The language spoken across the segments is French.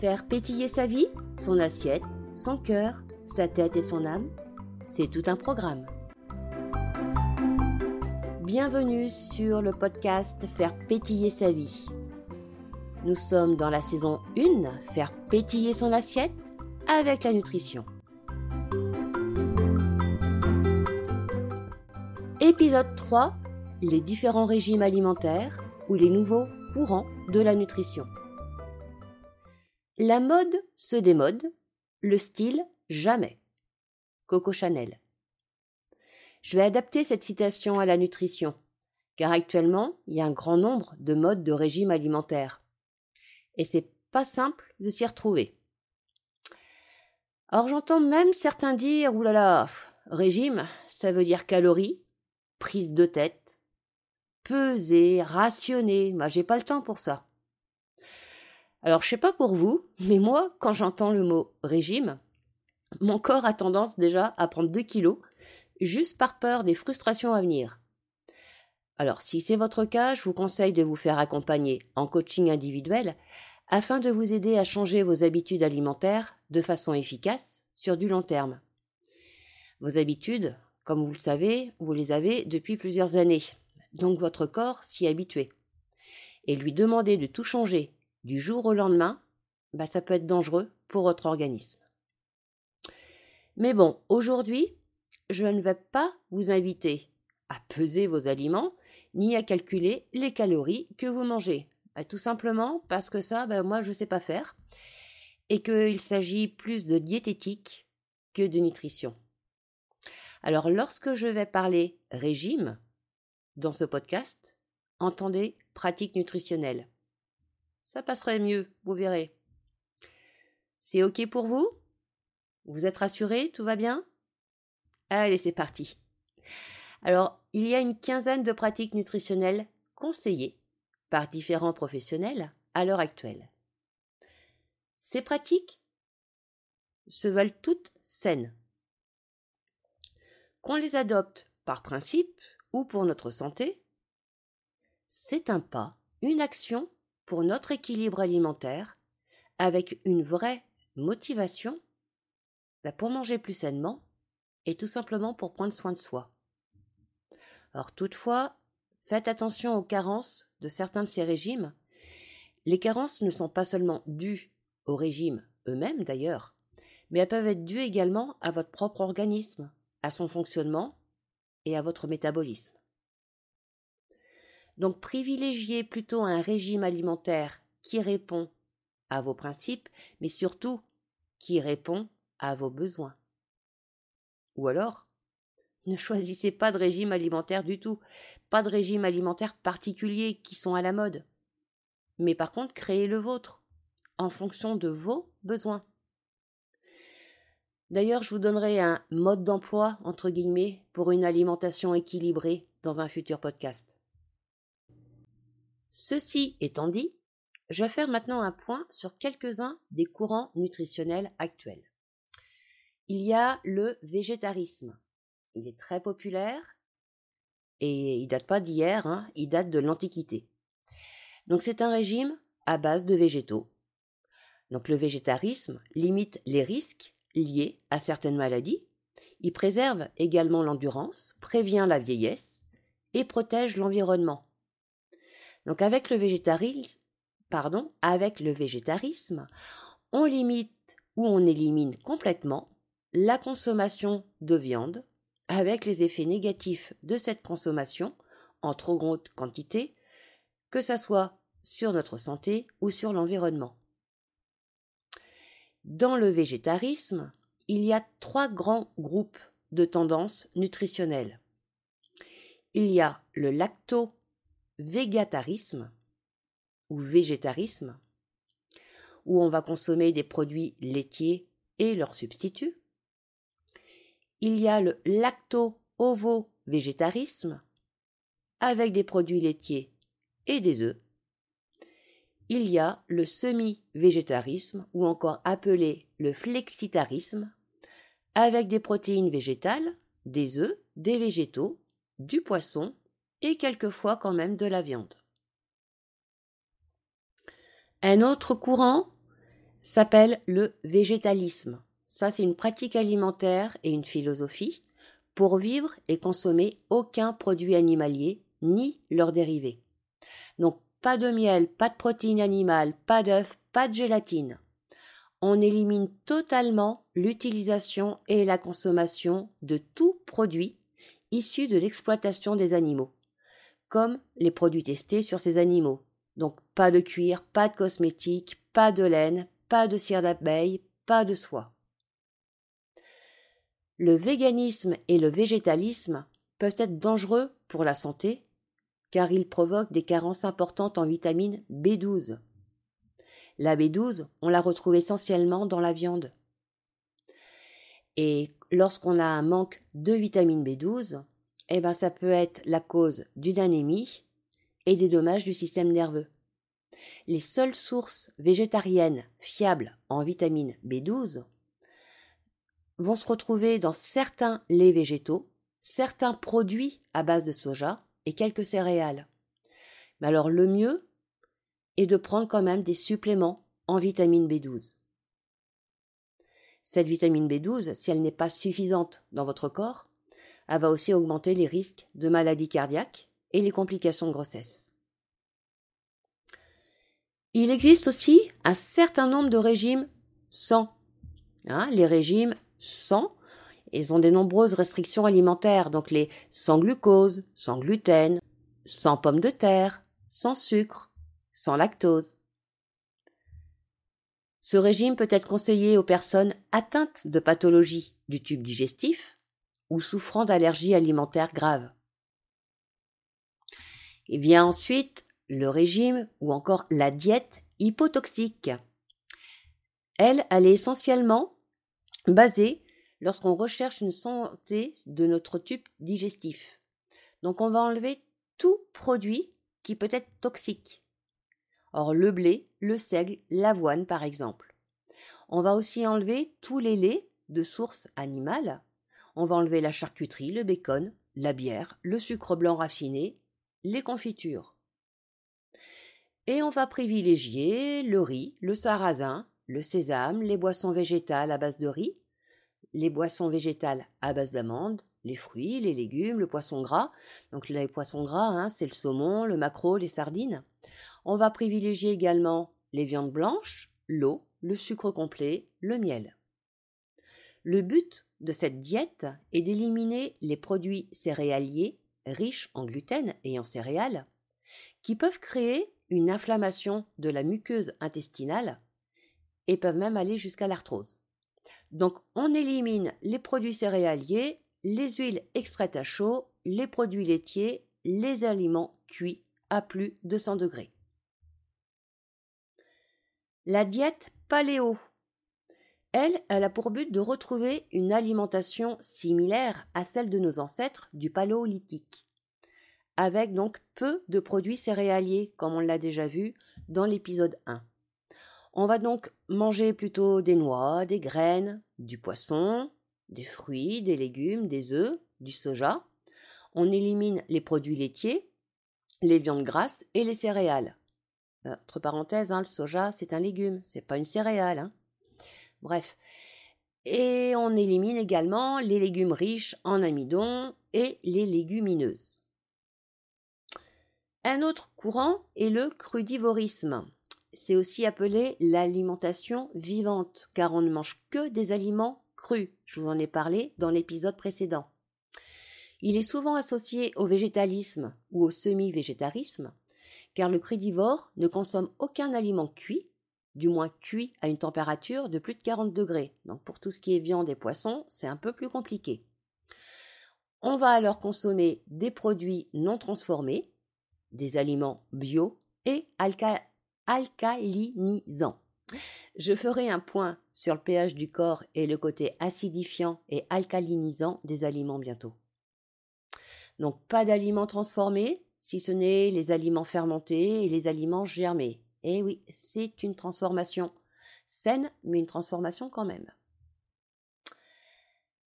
Faire pétiller sa vie, son assiette, son cœur, sa tête et son âme, c'est tout un programme. Bienvenue sur le podcast Faire pétiller sa vie. Nous sommes dans la saison 1, Faire pétiller son assiette avec la nutrition. Épisode 3, les différents régimes alimentaires ou les nouveaux courants de la nutrition. La mode se démode, le style jamais. Coco Chanel. Je vais adapter cette citation à la nutrition, car actuellement, il y a un grand nombre de modes de régime alimentaire. Et c'est pas simple de s'y retrouver. Alors j'entends même certains dire oulala, régime, ça veut dire calories, prise de tête, peser, rationner, moi j'ai pas le temps pour ça. Alors, je sais pas pour vous, mais moi, quand j'entends le mot régime, mon corps a tendance déjà à prendre 2 kilos, juste par peur des frustrations à venir. Alors, si c'est votre cas, je vous conseille de vous faire accompagner en coaching individuel afin de vous aider à changer vos habitudes alimentaires de façon efficace sur du long terme. Vos habitudes, comme vous le savez, vous les avez depuis plusieurs années, donc votre corps s'y habitué. Et lui demander de tout changer du jour au lendemain, bah, ça peut être dangereux pour votre organisme. Mais bon, aujourd'hui, je ne vais pas vous inviter à peser vos aliments ni à calculer les calories que vous mangez. Bah, tout simplement parce que ça, bah, moi, je ne sais pas faire et qu'il s'agit plus de diététique que de nutrition. Alors, lorsque je vais parler régime dans ce podcast, entendez pratique nutritionnelle. Ça passerait mieux, vous verrez. C'est OK pour vous? Vous êtes rassuré Tout va bien? Allez, c'est parti. Alors, il y a une quinzaine de pratiques nutritionnelles conseillées par différents professionnels à l'heure actuelle. Ces pratiques se veulent toutes saines. Qu'on les adopte par principe ou pour notre santé, c'est un pas, une action pour notre équilibre alimentaire avec une vraie motivation bah, pour manger plus sainement et tout simplement pour prendre soin de soi. Alors toutefois, faites attention aux carences de certains de ces régimes. Les carences ne sont pas seulement dues aux régimes eux-mêmes d'ailleurs, mais elles peuvent être dues également à votre propre organisme, à son fonctionnement et à votre métabolisme. Donc privilégiez plutôt un régime alimentaire qui répond à vos principes, mais surtout qui répond à vos besoins. Ou alors, ne choisissez pas de régime alimentaire du tout, pas de régime alimentaire particulier qui sont à la mode. Mais par contre, créez le vôtre, en fonction de vos besoins. D'ailleurs, je vous donnerai un mode d'emploi, entre guillemets, pour une alimentation équilibrée dans un futur podcast. Ceci étant dit, je vais faire maintenant un point sur quelques-uns des courants nutritionnels actuels. Il y a le végétarisme. Il est très populaire et il date pas d'hier, hein, il date de l'Antiquité. Donc c'est un régime à base de végétaux. Donc le végétarisme limite les risques liés à certaines maladies, il préserve également l'endurance, prévient la vieillesse et protège l'environnement. Donc avec le végétarisme, avec le végétarisme, on limite ou on élimine complètement la consommation de viande avec les effets négatifs de cette consommation en trop grande quantité, que ce soit sur notre santé ou sur l'environnement. Dans le végétarisme, il y a trois grands groupes de tendances nutritionnelles. Il y a le lacto végétarisme ou végétarisme, où on va consommer des produits laitiers et leurs substituts. Il y a le lacto-ovo-végétarisme, avec des produits laitiers et des œufs. Il y a le semi-végétarisme, ou encore appelé le flexitarisme, avec des protéines végétales, des œufs, des végétaux, du poisson et quelquefois quand même de la viande. Un autre courant, s'appelle le végétalisme. Ça, c'est une pratique alimentaire et une philosophie pour vivre et consommer aucun produit animalier ni leurs dérivés. Donc, pas de miel, pas de protéines animales, pas d'œufs, pas de gélatine. On élimine totalement l'utilisation et la consommation de tout produit issu de l'exploitation des animaux, comme les produits testés sur ces animaux. Donc pas de cuir, pas de cosmétiques, pas de laine, pas de cire d'abeille, pas de soie. Le véganisme et le végétalisme peuvent être dangereux pour la santé car ils provoquent des carences importantes en vitamine B12. La B12, on la retrouve essentiellement dans la viande. Et lorsqu'on a un manque de vitamine B12, eh ben ça peut être la cause d'une anémie et des dommages du système nerveux. Les seules sources végétariennes fiables en vitamine B12 vont se retrouver dans certains laits végétaux, certains produits à base de soja et quelques céréales. Mais alors le mieux est de prendre quand même des suppléments en vitamine B12. Cette vitamine B12, si elle n'est pas suffisante dans votre corps, elle va aussi augmenter les risques de maladies cardiaques et les complications de grossesse. Il existe aussi un certain nombre de régimes sans. Hein, les régimes sans ils ont des nombreuses restrictions alimentaires, donc les sans glucose, sans gluten, sans pommes de terre, sans sucre, sans lactose. Ce régime peut être conseillé aux personnes atteintes de pathologies du tube digestif ou souffrant d'allergies alimentaires graves. Et vient ensuite le régime ou encore la diète hypotoxique. Elle, elle est essentiellement basée lorsqu'on recherche une santé de notre tube digestif. Donc on va enlever tout produit qui peut être toxique. Or le blé, le seigle, l'avoine par exemple. On va aussi enlever tous les laits de source animale. On va enlever la charcuterie, le bacon, la bière, le sucre blanc raffiné, les confitures. Et on va privilégier le riz, le sarrasin, le sésame, les boissons végétales à base de riz, les boissons végétales à base d'amandes, les fruits, les légumes, le poisson gras. Donc les poissons gras, hein, c'est le saumon, le maquereau, les sardines. On va privilégier également les viandes blanches, l'eau, le sucre complet, le miel. Le but de cette diète est d'éliminer les produits céréaliers riches en gluten et en céréales qui peuvent créer une inflammation de la muqueuse intestinale et peuvent même aller jusqu'à l'arthrose. Donc on élimine les produits céréaliers, les huiles extraites à chaud, les produits laitiers, les aliments cuits à plus de 100 degrés. La diète paléo. Elle, elle a pour but de retrouver une alimentation similaire à celle de nos ancêtres du paléolithique, avec donc peu de produits céréaliers, comme on l'a déjà vu dans l'épisode 1. On va donc manger plutôt des noix, des graines, du poisson, des fruits, des légumes, des œufs, du soja. On élimine les produits laitiers, les viandes grasses et les céréales. Euh, entre parenthèses, hein, le soja, c'est un légume, c'est pas une céréale. Hein. Bref. Et on élimine également les légumes riches en amidon et les légumineuses. Un autre courant est le crudivorisme c'est aussi appelé l'alimentation vivante, car on ne mange que des aliments crus. Je vous en ai parlé dans l'épisode précédent. Il est souvent associé au végétalisme ou au semi-végétarisme, car le crudivore ne consomme aucun aliment cuit, du moins cuit à une température de plus de 40 degrés. Donc pour tout ce qui est viande et poisson, c'est un peu plus compliqué. On va alors consommer des produits non transformés, des aliments bio et alca alcalinisant. Je ferai un point sur le pH du corps et le côté acidifiant et alcalinisant des aliments bientôt. Donc pas d'aliments transformés, si ce n'est les aliments fermentés et les aliments germés. Eh oui, c'est une transformation saine, mais une transformation quand même.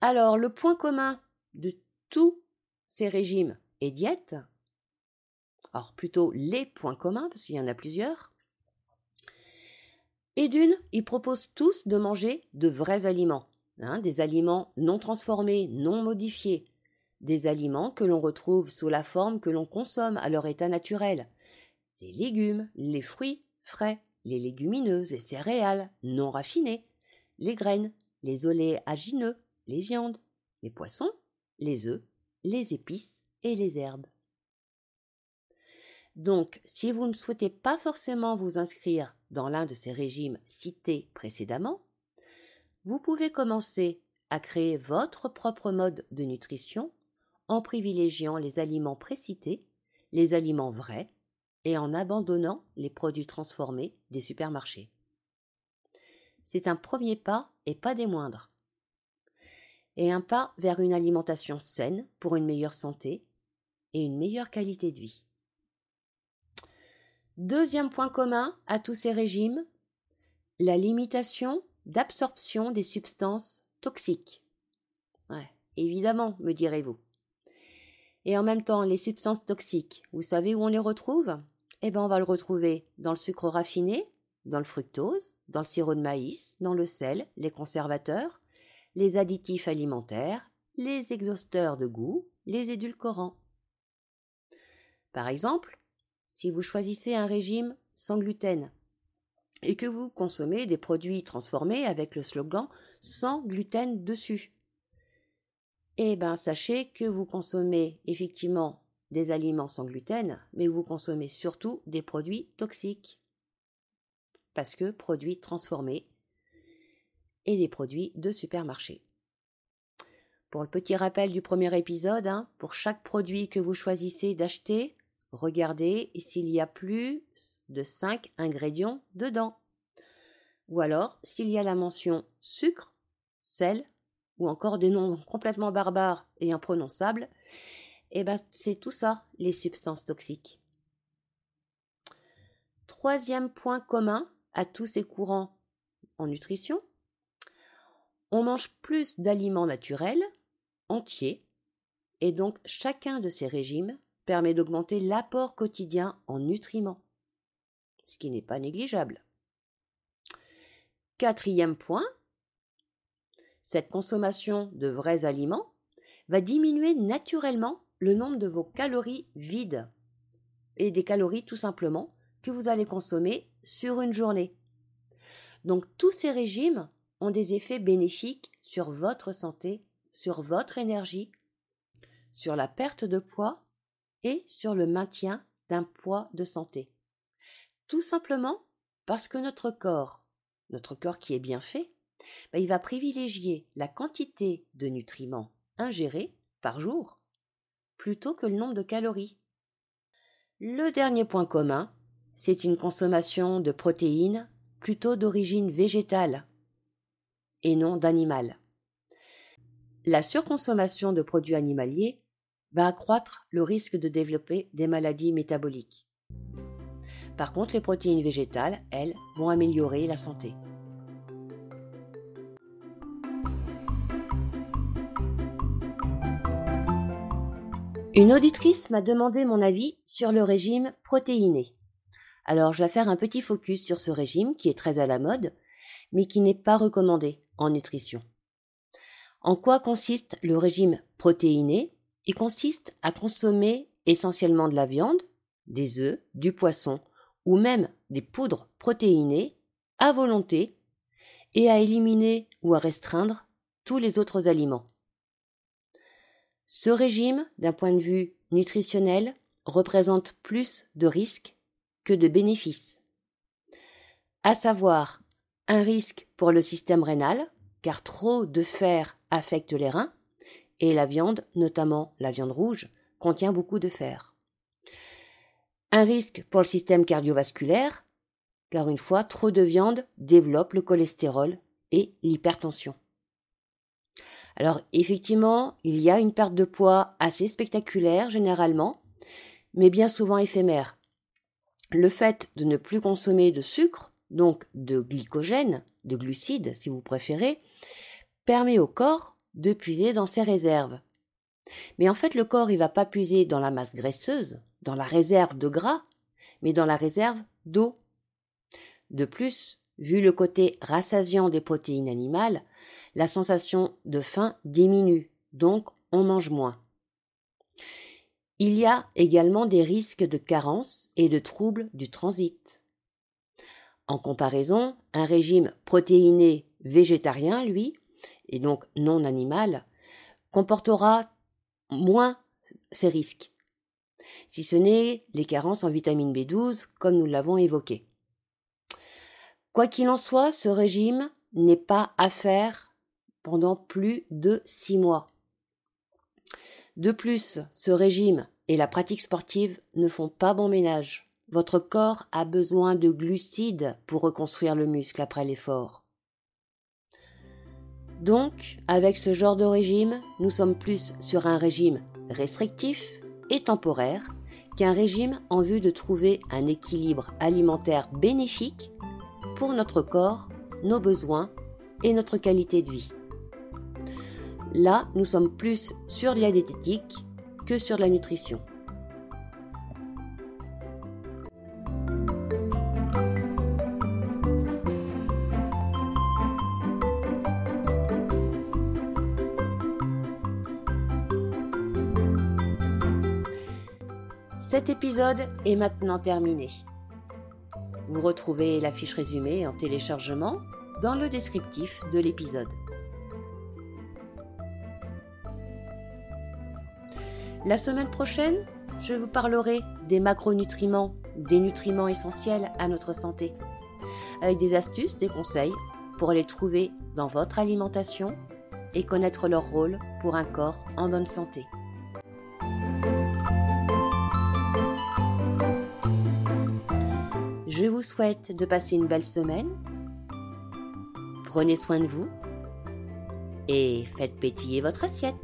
Alors, le point commun de tous ces régimes et diètes, alors plutôt les points communs, parce qu'il y en a plusieurs, Et d'une, ils proposent tous de manger de vrais aliments, hein, des aliments non transformés, non modifiés, des aliments que l'on retrouve sous la forme que l'on consomme à leur état naturel, les légumes, les fruits frais, les légumineuses, les céréales non raffinées, les graines, les oléagineux, les viandes, les poissons, les œufs, les épices et les herbes. Donc, si vous ne souhaitez pas forcément vous inscrire dans l'un de ces régimes cités précédemment, vous pouvez commencer à créer votre propre mode de nutrition en privilégiant les aliments précités, les aliments vrais, et en abandonnant les produits transformés des supermarchés. C'est un premier pas et pas des moindres. Et un pas vers une alimentation saine pour une meilleure santé et une meilleure qualité de vie. Deuxième point commun à tous ces régimes, la limitation d'absorption des substances toxiques. Ouais, évidemment, me direz-vous. Et en même temps, les substances toxiques, vous savez où on les retrouve? Eh bien, on va le retrouver dans le sucre raffiné, dans le fructose, dans le sirop de maïs, dans le sel, les conservateurs, les additifs alimentaires, les exhausteurs de goût, les édulcorants. Par exemple, si vous choisissez un régime sans gluten et que vous consommez des produits transformés avec le slogan sans gluten dessus, eh bien sachez que vous consommez effectivement des aliments sans gluten, mais vous consommez surtout des produits toxiques. Parce que produits transformés et des produits de supermarché. Pour le petit rappel du premier épisode, hein, pour chaque produit que vous choisissez d'acheter, regardez s'il y a plus de 5 ingrédients dedans. Ou alors s'il y a la mention sucre, sel, ou encore des noms complètement barbares et imprononçables, eh ben c'est tout ça, les substances toxiques. Troisième point commun à tous ces courants en nutrition, on mange plus d'aliments naturels, entiers, et donc chacun de ces régimes permet d'augmenter l'apport quotidien en nutriments, ce qui n'est pas négligeable. Quatrième point, cette consommation de vrais aliments va diminuer naturellement le nombre de vos calories vides et des calories tout simplement que vous allez consommer sur une journée. Donc tous ces régimes ont des effets bénéfiques sur votre santé, sur votre énergie, sur la perte de poids et sur le maintien d'un poids de santé. Tout simplement parce que notre corps, notre corps qui est bien fait, ben, il va privilégier la quantité de nutriments ingérés par jour plutôt que le nombre de calories. Le dernier point commun, c'est une consommation de protéines plutôt d'origine végétale et non d'animal. La surconsommation de produits animaliers va accroître le risque de développer des maladies métaboliques. Par contre, les protéines végétales, elles, vont améliorer la santé. Une auditrice m'a demandé mon avis sur le régime protéiné. Alors je vais faire un petit focus sur ce régime qui est très à la mode, mais qui n'est pas recommandé en nutrition. En quoi consiste le régime protéiné? Il consiste à consommer essentiellement de la viande, des œufs, du poisson ou même des poudres protéinées à volonté et à éliminer ou à restreindre tous les autres aliments. Ce régime, d'un point de vue nutritionnel, représente plus de risques que de bénéfices. À savoir un risque pour le système rénal, car trop de fer affecte les reins, et la viande, notamment la viande rouge, contient beaucoup de fer. Un risque pour le système cardiovasculaire, car une fois trop de viande développe le cholestérol et l'hypertension. Alors effectivement, il y a une perte de poids assez spectaculaire généralement, mais bien souvent éphémère. Le fait de ne plus consommer de sucre, donc de glycogène, de glucides si vous préférez, permet au corps de puiser dans ses réserves. Mais en fait, le corps, il va pas puiser dans la masse graisseuse, dans la réserve de gras, mais dans la réserve d'eau. De plus, vu le côté rassasiant des protéines animales, la sensation de faim diminue, donc on mange moins. Il y a également des risques de carence et de troubles du transit. En comparaison, un régime protéiné végétarien, lui, et donc non animal, comportera moins ces risques, si ce n'est les carences en vitamine B12, comme nous l'avons évoqué. Quoi qu'il en soit, ce régime n'est pas à faire pendant plus de six mois. De plus, ce régime et la pratique sportive ne font pas bon ménage. Votre corps a besoin de glucides pour reconstruire le muscle après l'effort. Donc, avec ce genre de régime, nous sommes plus sur un régime restrictif et temporaire qu'un régime en vue de trouver un équilibre alimentaire bénéfique pour notre corps, nos besoins et notre qualité de vie. Là, nous sommes plus sur la diététique que sur la nutrition. Cet épisode est maintenant terminé. Vous retrouvez la fiche résumée en téléchargement dans le descriptif de l'épisode. La semaine prochaine, je vous parlerai des macronutriments, des nutriments essentiels à notre santé, avec des astuces, des conseils pour les trouver dans votre alimentation et connaître leur rôle pour un corps en bonne santé. Je vous souhaite de passer une belle semaine. Prenez soin de vous et faites pétiller votre assiette.